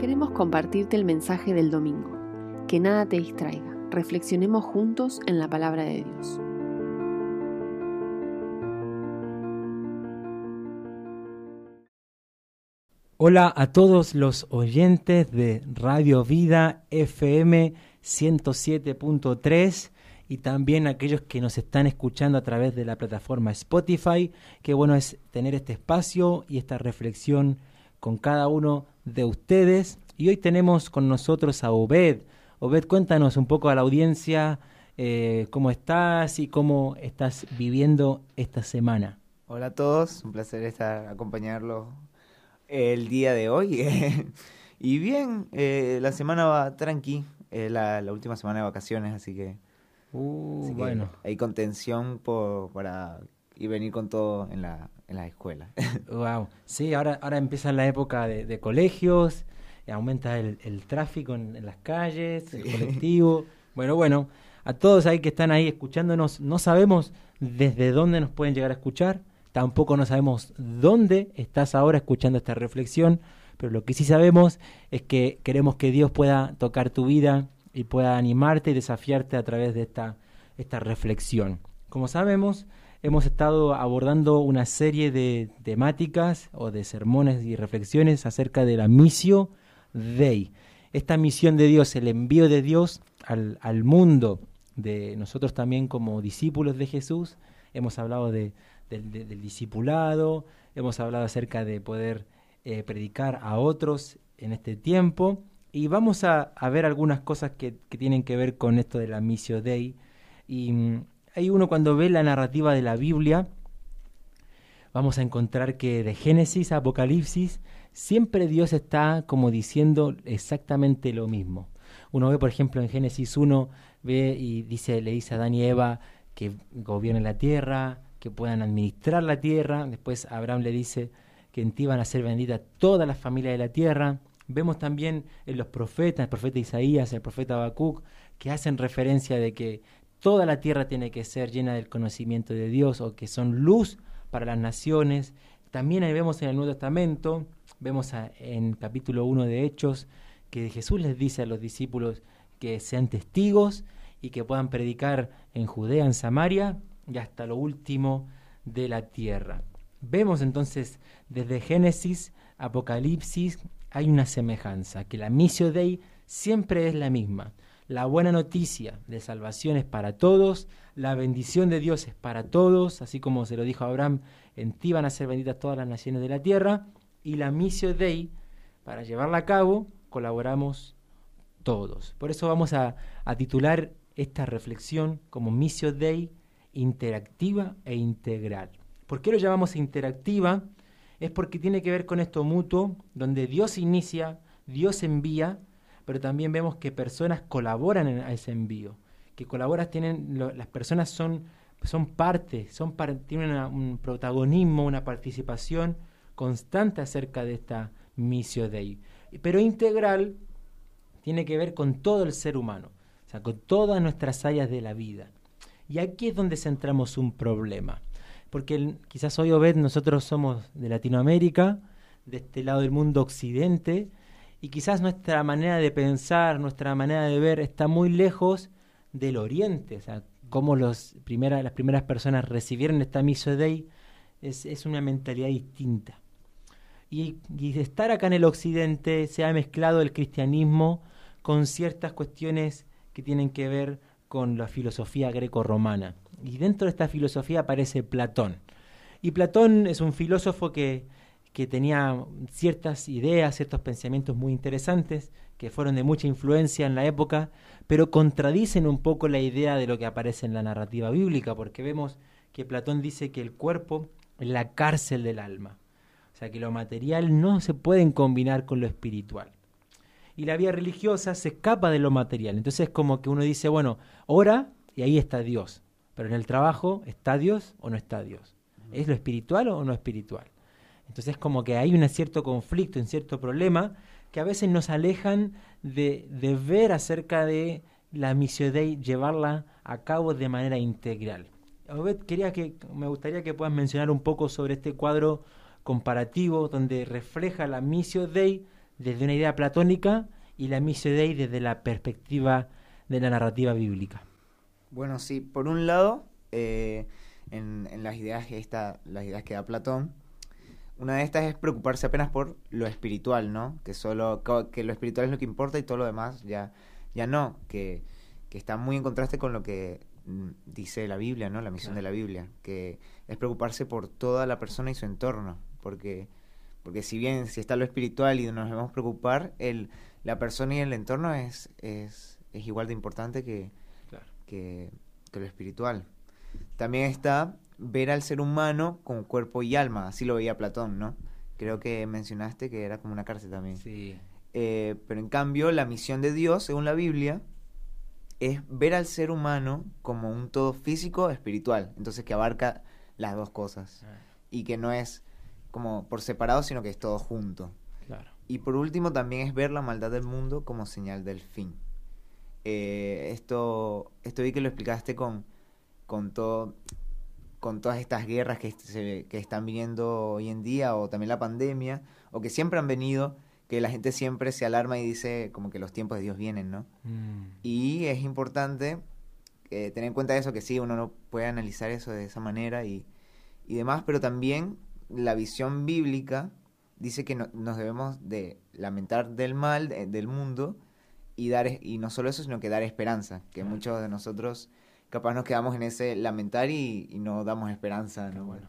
Queremos compartirte el mensaje del domingo. Que nada te distraiga. Reflexionemos juntos en la palabra de Dios. Hola a todos los oyentes de Radio Vida FM 107.3 y también aquellos que nos están escuchando a través de la plataforma Spotify. Qué bueno es tener este espacio y esta reflexión con cada uno de ustedes. Y hoy tenemos con nosotros a Obed. Obed, cuéntanos un poco a la audiencia eh, cómo estás y cómo estás viviendo esta semana. Hola a todos, un placer estar acompañarlos el día de hoy. y bien, eh, la semana va tranqui, la, la última semana de vacaciones, así que Uh, bueno. Hay contención por, para y venir con todo en la, en la escuela. wow. Sí, ahora, ahora empieza la época de, colegios, aumenta el, tráfico en, las calles, el colectivo. Bueno, bueno, a todos ahí que están ahí escuchándonos, no sabemos desde dónde nos pueden llegar a escuchar, tampoco no sabemos dónde estás ahora escuchando esta reflexión, pero lo que sí sabemos es que queremos que Dios pueda tocar tu vida, y pueda animarte y desafiarte a través de esta, esta reflexión. Como sabemos, hemos estado abordando una serie de temáticas o de sermones y reflexiones acerca de la misión Dei. Esta misión de Dios, el envío de Dios al, al mundo, de nosotros también como discípulos de Jesús. Hemos hablado de, del discipulado, hemos hablado acerca de poder eh, predicar a otros en este tiempo y vamos a, ver algunas cosas que, tienen que ver con esto de la Missio Dei. Y hay uno cuando ve la narrativa de la Biblia, vamos a encontrar que de Génesis a Apocalipsis, siempre Dios está como diciendo exactamente lo mismo. Uno ve, por ejemplo, en Génesis 1, ve y dice, le dice a Adán y Eva que gobiernen la tierra, que puedan administrar la tierra. Después Abraham le dice que en ti van a ser benditas todas las familias de la tierra. Vemos también en los profetas, el profeta Isaías, el profeta Habacuc, que hacen referencia de que toda la tierra tiene que ser llena del conocimiento de Dios o que son luz para las naciones. También ahí vemos en el Nuevo Testamento, vemos en capítulo 1 de Hechos, que Jesús les dice a los discípulos que sean testigos y que puedan predicar en Judea, en Samaria y hasta lo último de la tierra. Vemos entonces desde Génesis, Apocalipsis hay una semejanza, que la misión Dei siempre es la misma. La buena noticia de salvación es para todos, la bendición de Dios es para todos, así como se lo dijo Abraham, en ti van a ser benditas todas las naciones de la tierra, y la misión Dei, para llevarla a cabo, colaboramos todos. Por eso vamos a, a titular esta reflexión como misión Dei interactiva e integral. ¿Por qué lo llamamos interactiva? es porque tiene que ver con esto mutuo, donde Dios inicia, Dios envía, pero también vemos que personas colaboran en, a ese envío, que colaboran, tienen, las personas son, son parte, son tienen un protagonismo, una participación constante acerca de esta misión de ahí. Pero integral tiene que ver con todo el ser humano, o sea, con todas nuestras áreas de la vida. Y aquí es donde centramos un problema porque quizás hoy Obed nosotros somos de Latinoamérica, de este lado del mundo occidente, y quizás nuestra manera de pensar, nuestra manera de ver está muy lejos del oriente, o sea, cómo los las primeras personas recibieron esta miso Dei es, es una mentalidad distinta. Y, y estar acá en el occidente se ha mezclado el cristianismo con ciertas cuestiones que tienen que ver con la filosofía greco-romana. Y dentro de esta filosofía aparece Platón. Y Platón es un filósofo que, que tenía ciertas ideas, ciertos pensamientos muy interesantes, que fueron de mucha influencia en la época, pero contradicen un poco la idea de lo que aparece en la narrativa bíblica, porque vemos que Platón dice que el cuerpo es la cárcel del alma. O sea, que lo material no se pueden combinar con lo espiritual. Y la vida religiosa se escapa de lo material. Entonces es como que uno dice, bueno, ora y ahí está Dios. Pero en el trabajo, ¿está Dios o no está Dios? ¿Es lo espiritual o no espiritual? Entonces como que hay un cierto conflicto, un cierto problema que a veces nos alejan de, de ver acerca de la misión de llevarla a cabo de manera integral. Obed, quería que, me gustaría que puedas mencionar un poco sobre este cuadro comparativo donde refleja la misión Dei desde una idea platónica y la Missio Dei desde la perspectiva de la narrativa bíblica. Bueno, sí, por un lado, eh, en, las, ideas esta, las ideas que da Platón, una de estas es preocuparse apenas por lo espiritual, ¿no? Que solo que lo espiritual es lo que importa y todo lo demás ya, ya no, que, que está muy en contraste con lo que mm, dice la Biblia, ¿no? La misión de la Biblia, que es preocuparse por toda la persona y su entorno, porque porque si bien si está lo espiritual y nos debemos preocupar, el, la persona y el entorno es, es, es igual de importante que, que, lo espiritual. También está ver al ser humano con cuerpo y alma, así lo veía Platón, ¿no? Creo que mencionaste que era como una cárcel también. Sí. Eh, pero en cambio, la misión de Dios, según la Biblia, es ver al ser humano como un todo físico espiritual, entonces que abarca las dos cosas ah. y que no es como por separado, sino que es todo junto. Claro. Y por último también es ver la maldad del mundo como señal del fin. Eh, esto, esto vi que lo explicaste con, con, todo, con todas estas guerras que, se, que están viendo hoy en día, o también la pandemia, o que siempre han venido, que la gente siempre se alarma y dice como que los tiempos de Dios vienen, ¿no? Mm. Y es importante eh, tener en cuenta eso, que sí, uno no puede analizar eso de esa manera y, y demás, pero también la visión bíblica dice que nos debemos de lamentar del mal del mundo y dar y no solo eso sino que dar esperanza que muchos de nosotros capaz nos quedamos en ese lamentar y, no damos esperanza ¿no? bueno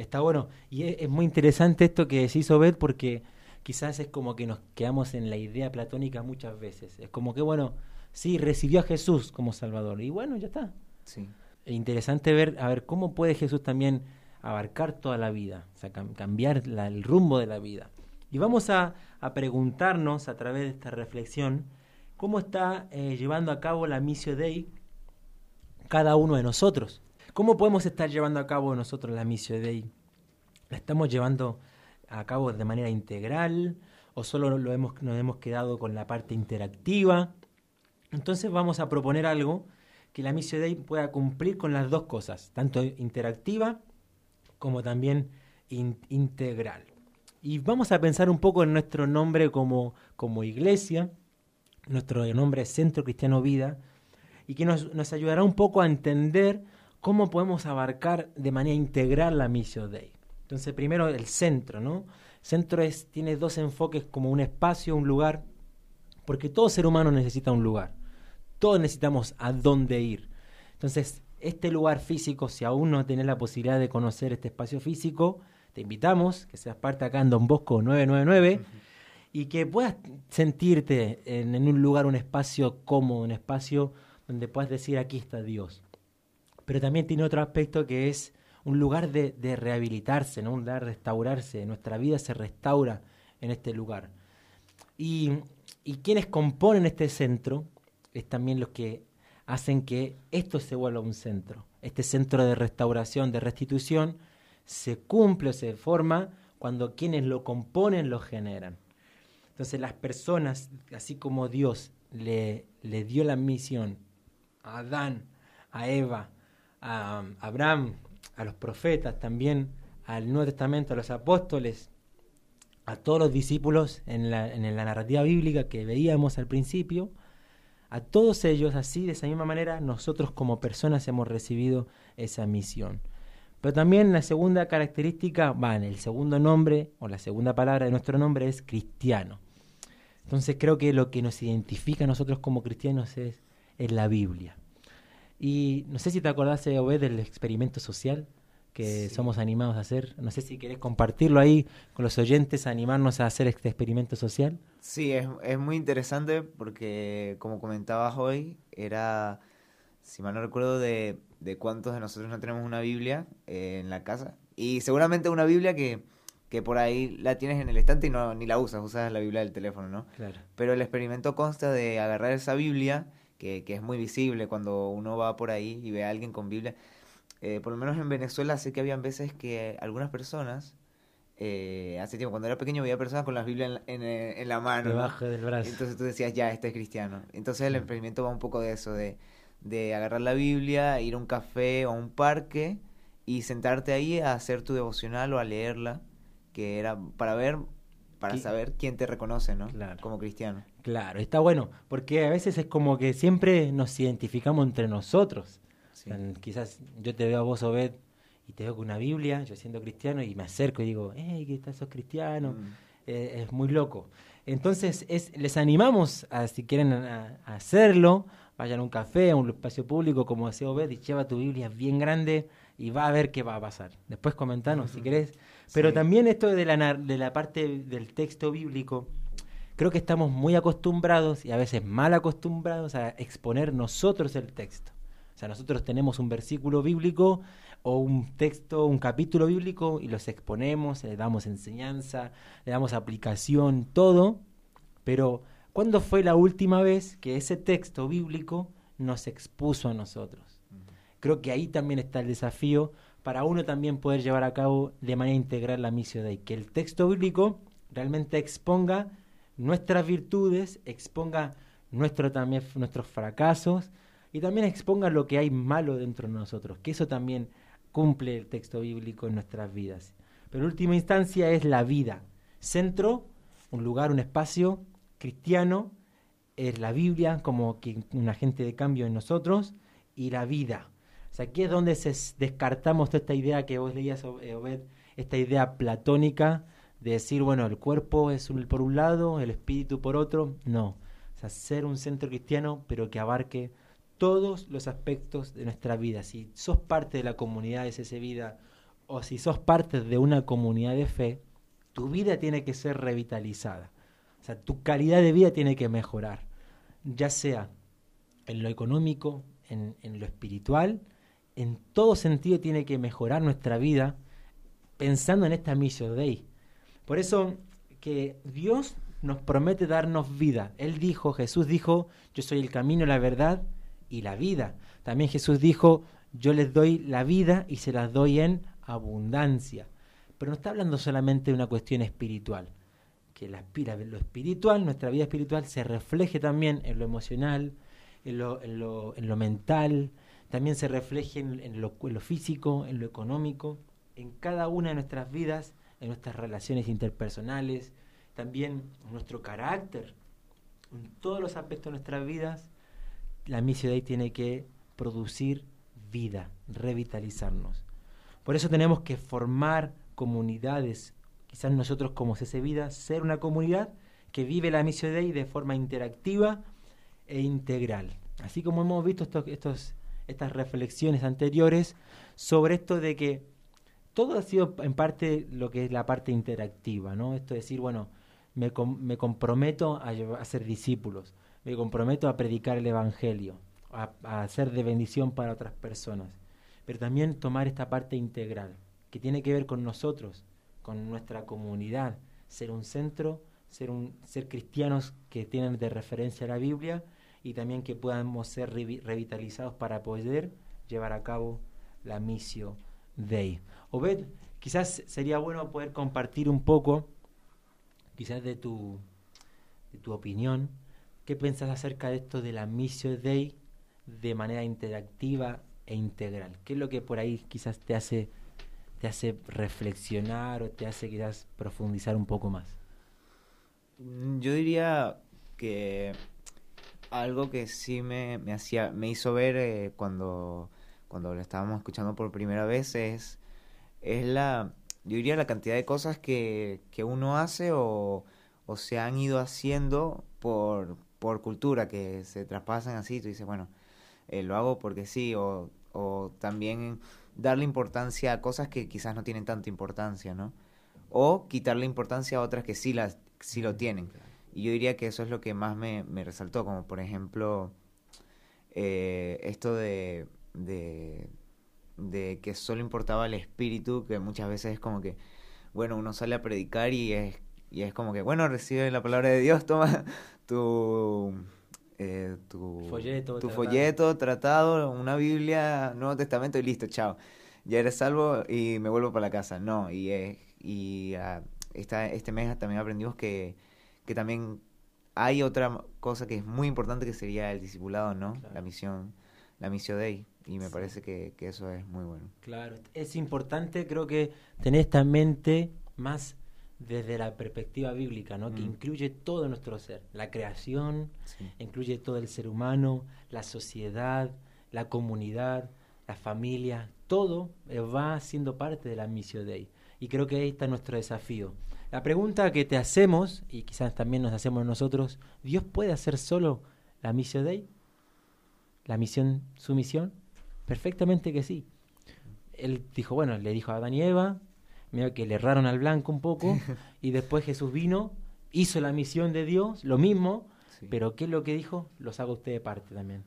está bueno. Y es, muy interesante esto que decís Obed porque quizás es como que nos quedamos en la idea platónica muchas veces. Es como que bueno sí recibió a Jesús como Salvador. Y bueno ya está. Sí. Es interesante ver a ver cómo puede Jesús también abarcar toda la vida, o sea, cambiar el rumbo de la vida. Y vamos a, preguntarnos a través de esta reflexión cómo está eh, llevando a cabo la Missio Dei cada uno de nosotros. ¿Cómo podemos estar llevando a cabo nosotros la Missio Dei? ¿La estamos llevando a cabo de manera integral o solo lo hemos, nos hemos quedado con la parte interactiva? Entonces vamos a proponer algo que la Missio Dei pueda cumplir con las dos cosas, tanto interactiva como también integral. Y vamos a pensar un poco en nuestro nombre como, como iglesia, nuestro nombre es Centro Cristiano Vida, y que nos, nos, ayudará un poco a entender cómo podemos abarcar de manera integral la Misión Dei. Entonces, primero el centro, ¿no? Centro es, tiene dos enfoques como un espacio, un lugar, porque todo ser humano necesita un lugar. Todos necesitamos a dónde ir. Entonces, este lugar físico, si aún no tenés la posibilidad de conocer este espacio físico, te invitamos que seas parte acá en Don Bosco 999 y que puedas sentirte en, un lugar, un espacio cómodo, un espacio donde puedas decir aquí está Dios. Pero también tiene otro aspecto que es un lugar de, rehabilitarse, ¿no? un lugar de restaurarse. Nuestra vida se restaura en este lugar. Y, quienes componen este centro es también los que hacen que esto se vuelva un centro. Este centro de restauración, de restitución, se cumple o se forma cuando quienes lo componen lo generan. Entonces las personas, así como Dios le, le dio la misión a Adán, a Eva, a Abraham, a los profetas, también al Nuevo Testamento, a los apóstoles, a todos los discípulos en la, narrativa bíblica que veíamos al principio, a todos ellos, así, de esa misma manera, nosotros como personas hemos recibido esa misión. Pero también la segunda característica, va, en el segundo nombre o la segunda palabra de nuestro nombre es cristiano. Entonces creo que lo que nos identifica a nosotros como cristianos es, es la Biblia. Y no sé si te acordás, Obed, del experimento social que somos animados a hacer. No sé si querés compartirlo ahí con los oyentes, animarnos a hacer este experimento social. Sí, es, es muy interesante porque, como comentabas hoy, era, si mal no recuerdo, de, de cuántos de nosotros no tenemos una Biblia eh, en la casa. Y seguramente una Biblia que, que por ahí la tienes en el estante y no, ni la usas, usas la Biblia del teléfono, ¿no? Claro. Pero el experimento consta de agarrar esa Biblia, que, que es muy visible cuando uno va por ahí y ve a alguien con Biblia eh, por lo menos en Venezuela sé que habían veces que algunas personas, eh, hace tiempo, cuando era pequeño veía personas con las Biblias en, en, la mano. Debajo del brazo. Entonces tú decías, ya, este es cristiano. Entonces el emprendimiento va un poco de eso, de, de agarrar la Biblia, ir a un café o a un parque y sentarte ahí a hacer tu devocional o a leerla, que era para ver para saber quién te reconoce, ¿no? Claro. Como cristiano. Claro, está bueno, porque a veces es como que siempre nos identificamos entre nosotros. Sí. O sea, quizás yo te veo a vos, Obed, y te veo con una Biblia, yo siendo cristiano, y me acerco y digo, hey, ¿qué tal sos cristiano? Mm. Eh, es muy loco. Entonces, es, les animamos a, si quieren a, a hacerlo, vayan a un café, a un espacio público, como decía Obed, y lleva tu Biblia bien grande y va a ver qué va a pasar. Después comentanos si querés. Pero Sí. también esto de la, de la parte del texto bíblico, creo que estamos muy acostumbrados y a veces mal acostumbrados a exponer nosotros el texto. O sea, nosotros tenemos un versículo bíblico o un texto, un capítulo bíblico y los exponemos, le damos enseñanza, le damos aplicación, todo. Pero, ¿cuándo fue la última vez que ese texto bíblico nos expuso a nosotros? Creo que ahí también está el desafío para uno también poder llevar a cabo de manera integral la misión de que el texto bíblico realmente exponga nuestras virtudes, exponga nuestro, también, nuestros fracasos y también exponga lo que hay malo dentro de nosotros, que eso también cumple el texto bíblico en nuestras vidas. Pero última instancia es la vida. Centro, un lugar, un espacio cristiano, es la Biblia como que un agente de cambio en nosotros y la vida. Aquí es donde se descartamos toda esta idea que vos leías, eh, Obed, esta idea platónica de decir, bueno, el cuerpo es por un lado, el espíritu por otro. No. O ser un centro cristiano, pero que abarque todos los aspectos de nuestra vida. Si sos parte de la comunidad de CC Vida o si sos parte de una comunidad de fe, tu vida tiene que ser revitalizada. O sea, tu calidad de vida tiene que mejorar, ya sea en lo económico, en, en lo espiritual, en todo sentido tiene que mejorar nuestra vida pensando en esta Mission Day. Por eso que Dios nos promete darnos vida. Él dijo, Jesús dijo, yo soy el camino, la verdad y la vida. También Jesús dijo, yo les doy la vida y se las doy en abundancia. Pero no está hablando solamente de una cuestión espiritual. Que la, lo espiritual, nuestra vida espiritual, se refleje también en lo emocional, en lo, en lo mental, también se refleje en, lo físico, en lo económico, en cada una de nuestras vidas, en nuestras relaciones interpersonales, también en nuestro carácter, en todos los aspectos de nuestras vidas, la misión de ahí tiene que producir vida, revitalizarnos. Por eso tenemos que formar comunidades, quizás nosotros como CC Vida, ser una comunidad que vive la misión de ahí de forma interactiva e integral. Así como hemos visto estos, estos, estas reflexiones anteriores sobre esto de que todo ha sido en parte lo que es la parte interactiva, ¿no? Esto de decir, bueno, me, me comprometo a ser discípulos, me comprometo a predicar el Evangelio, a, a ser de bendición para otras personas, pero también tomar esta parte integral, que tiene que ver con nosotros, con nuestra comunidad, ser un centro, ser, un, ser cristianos que tienen de referencia la Biblia y también que podamos ser revi- revitalizados para poder llevar a cabo la misión Dei. Obed, quizás sería bueno poder compartir un poco, quizás de tu, de tu opinión, qué pensás acerca de esto de la misión Dei de manera interactiva e integral. ¿Qué es lo que por ahí quizás te hace te hace reflexionar o te hace quizás profundizar un poco más? Mm, Yo diría que algo que sí me, me hacía, me hizo ver eh, cuando, cuando lo estábamos escuchando por primera vez es, es la, yo diría la cantidad de cosas que, que uno hace o, o se han ido haciendo por, por cultura, que se traspasan así, tú dices, bueno, eh, lo hago porque sí, o, o también darle importancia a cosas que quizás no tienen tanta importancia, ¿no? O quitarle importancia a otras que sí, las, sí lo tienen. Y yo diría que eso es lo que más me, me resaltó, como por ejemplo eh, esto de, de, de que solo importaba el espíritu, que muchas veces es como que, bueno, uno sale a predicar y es, y es como que, bueno, recibe la palabra de Dios, toma tu, eh, tu Folleto, tu tratado. folleto, tratado, una Biblia, Nuevo Testamento y listo, chao. Ya eres salvo y me vuelvo para la casa. No, y, eh, y ah, esta, este mes también aprendimos que, que también hay otra cosa que es muy importante que sería el discipulado, ¿no? Claro. La misión, la misión Dei. Y me Sí. parece que, que eso es muy bueno. Claro, es importante creo que tener esta mente más desde la perspectiva bíblica, ¿no? que Mm. incluye todo nuestro ser, la creación, Sí. incluye todo el ser humano, la sociedad, la comunidad, la familia, todo eh, va siendo parte de la misión Dei. Y creo que ahí está nuestro desafío. La pregunta que te hacemos, y quizás también nos hacemos nosotros, ¿Dios puede hacer solo la misión Dei? ¿La misión, su misión? Perfectamente que sí. Él dijo, bueno, le dijo a Adán y Eva, medio que le erraron al blanco un poco, y después Jesús vino, hizo la misión de Dios, lo mismo, Sí. pero ¿qué es lo que dijo? Los haga usted de parte también.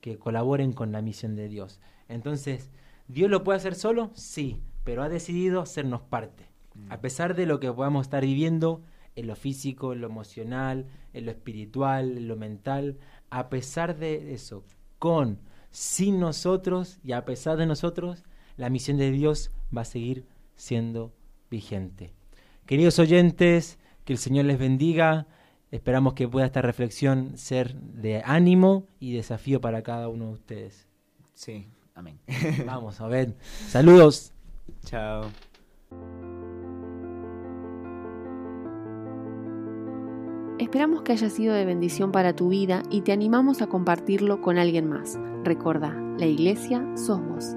Que colaboren con la misión de Dios. Entonces, ¿Dios lo puede hacer solo? Sí, pero ha decidido hacernos parte. Mm. A pesar de lo que podamos estar viviendo en lo físico, en lo emocional, en lo espiritual, en lo mental, a pesar de eso, con, sin nosotros y a pesar de nosotros, la misión de Dios va a seguir siendo vigente. Queridos oyentes, que el Señor les bendiga. Esperamos que pueda esta reflexión ser de ánimo y desafío para cada uno de ustedes. Sí, amén. Vamos a ver. Saludos. Chao. Esperamos que haya sido de bendición para tu vida y te animamos a compartirlo con alguien más. Recuerda, la iglesia sos vos.